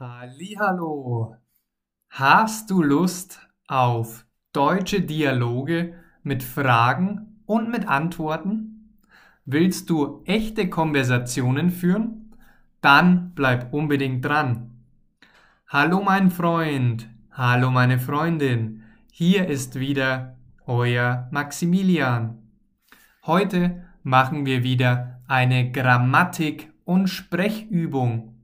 Hallihallo! Hast du Lust auf deutsche Dialoge mit Fragen und mit Antworten? Willst du echte Konversationen führen? Dann bleib unbedingt dran. Hallo mein Freund, hallo meine Freundin, hier ist wieder euer Maximilian. Heute machen wir wieder eine Grammatik- und Sprechübung.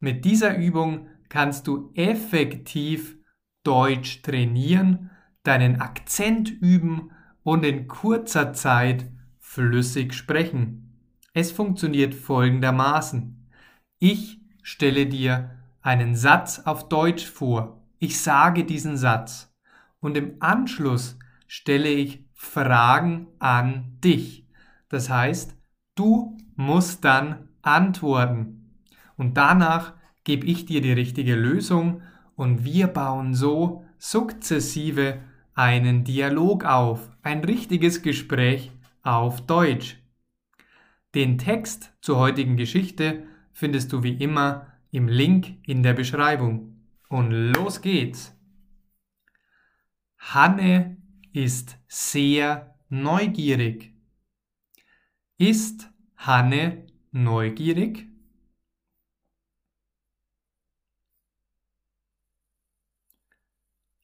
Mit dieser Übung kannst du effektiv Deutsch trainieren, deinen Akzent üben und in kurzer Zeit flüssig sprechen. Es funktioniert folgendermaßen. Ich stelle dir einen Satz auf Deutsch vor. Ich sage diesen Satz und im Anschluss stelle ich Fragen an dich. Das heißt, du musst dann antworten. Und danach gebe ich dir die richtige Lösung und wir bauen so sukzessive einen Dialog auf, ein richtiges Gespräch auf Deutsch. Den Text zur heutigen Geschichte findest du wie immer im Link in der Beschreibung. Und los geht's! Hanne ist sehr neugierig. Ist Hanne neugierig?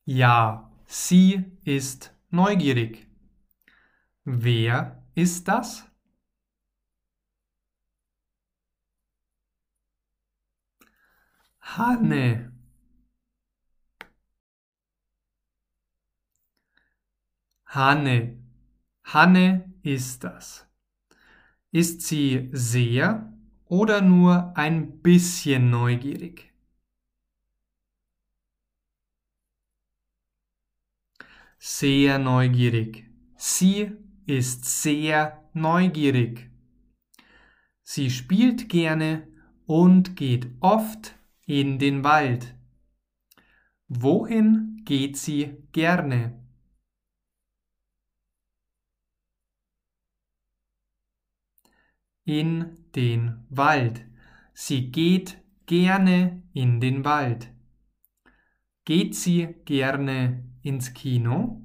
Ja, sie ist neugierig. Wer ist das? Hanne. Hanne. Hanne ist das. Ist sie sehr oder nur ein bisschen neugierig? Sehr neugierig. Sie ist sehr neugierig. Sie spielt gerne und geht oft in den Wald. Wohin geht sie gerne? In den Wald. Sie geht gerne in den Wald. Geht sie gerne ins Kino?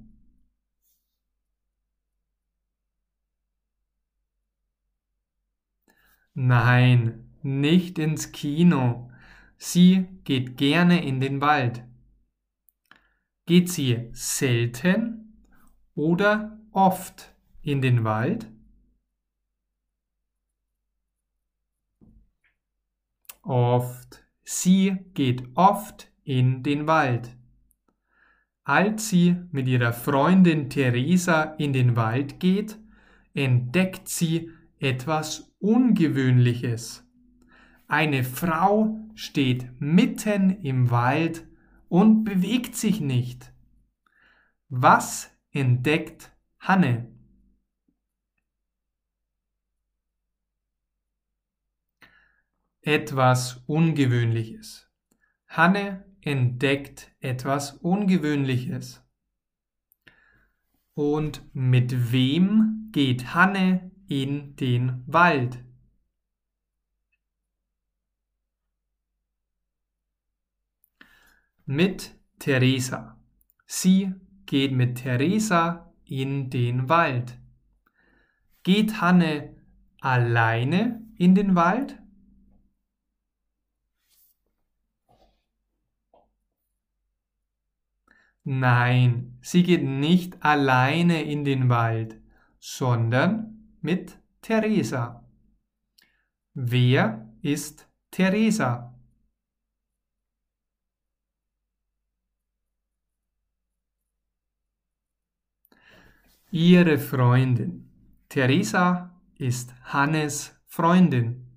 Nein, nicht ins Kino. Sie geht gerne in den Wald. Geht sie selten oder oft in den Wald? Oft. Sie geht oft in den Wald. Als sie mit ihrer Freundin Theresa in den Wald geht, entdeckt sie etwas Ungewöhnliches. Eine Frau steht mitten im Wald und bewegt sich nicht. Was entdeckt Hanne? Etwas Ungewöhnliches. Hanne entdeckt etwas Ungewöhnliches. Und mit wem geht Hanne in den Wald? Mit Theresa. Sie geht mit Theresa in den Wald. Geht Hanne alleine in den Wald? Nein, sie geht nicht alleine in den Wald, sondern mit Theresa. Wer ist Theresa? Ihre Freundin. Theresa ist Hannes Freundin.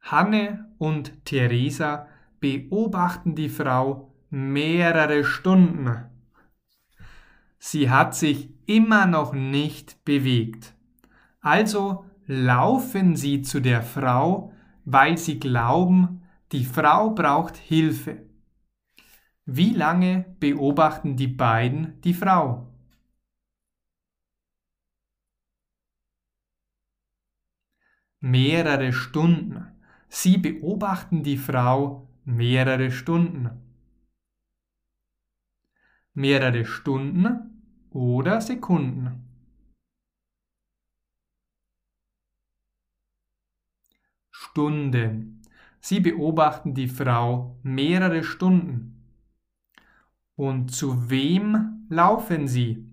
Hanne und Theresa beobachten die Frau mehrere Stunden. Sie hat sich immer noch nicht bewegt. Also laufen sie zu der Frau, weil sie glauben, die Frau braucht Hilfe. Wie lange beobachten die beiden die Frau? Mehrere Stunden. Sie beobachten die Frau mehrere Stunden. Mehrere Stunden oder Sekunden. Stunden. Sie beobachten die Frau mehrere Stunden. Und zu wem laufen sie?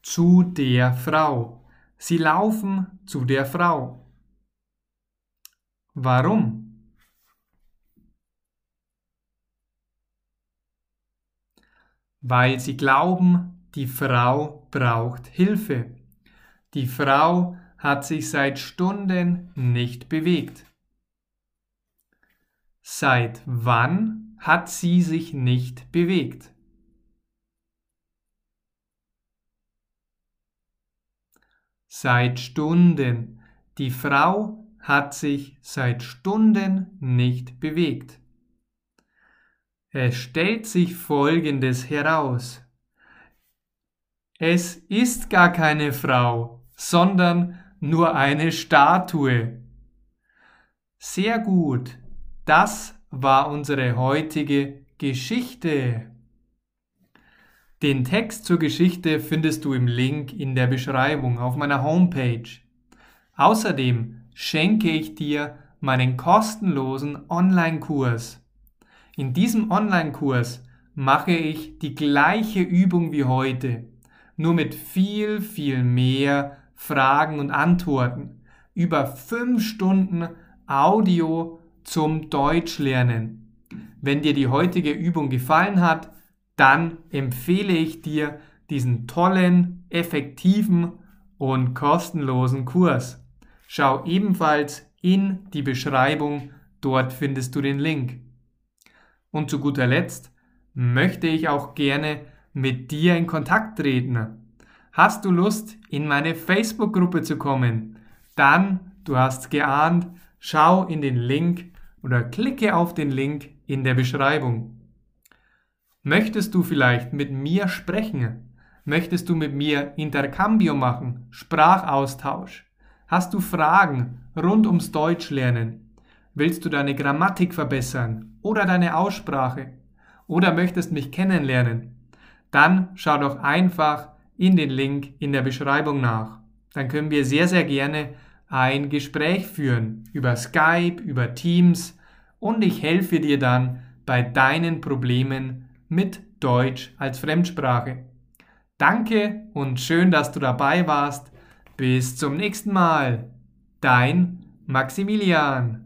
Zu der Frau. Sie laufen zu der Frau. Warum? Weil sie glauben, die Frau braucht Hilfe. Die Frau hat sich seit Stunden nicht bewegt. Seit wann hat sie sich nicht bewegt? Seit Stunden. Die Frau hat sich seit Stunden nicht bewegt. Es stellt sich Folgendes heraus. Es ist gar keine Frau, sondern nur eine Statue. Sehr gut. Das war unsere heutige Geschichte. Den Text zur Geschichte findest du im Link in der Beschreibung auf meiner Homepage. Außerdem schenke ich dir meinen kostenlosen Online-Kurs. In diesem Online-Kurs mache ich die gleiche Übung wie heute, nur mit viel, viel mehr Fragen und Antworten. Über fünf Stunden Audio zum Deutschlernen. Wenn dir die heutige Übung gefallen hat, dann empfehle ich dir diesen tollen, effektiven und kostenlosen Kurs. Schau ebenfalls in die Beschreibung, dort findest du den Link. Und zu guter Letzt möchte ich auch gerne mit dir in Kontakt treten. Hast du Lust, in meine Facebook-Gruppe zu kommen? Dann, du hast geahnt, schau in den Link oder klicke auf den Link in der Beschreibung. Möchtest du vielleicht mit mir sprechen? Möchtest du mit mir Intercambio machen, Sprachaustausch? Hast du Fragen rund ums Deutschlernen? Willst du deine Grammatik verbessern oder deine Aussprache? Oder möchtest mich kennenlernen? Dann schau doch einfach in den Link in der Beschreibung nach. Dann können wir sehr, sehr gerne ein Gespräch führen über Skype, über Teams und ich helfe dir dann bei deinen Problemen mit Deutsch als Fremdsprache. Danke und schön, dass du dabei warst. Bis zum nächsten Mal. Dein Maximilian.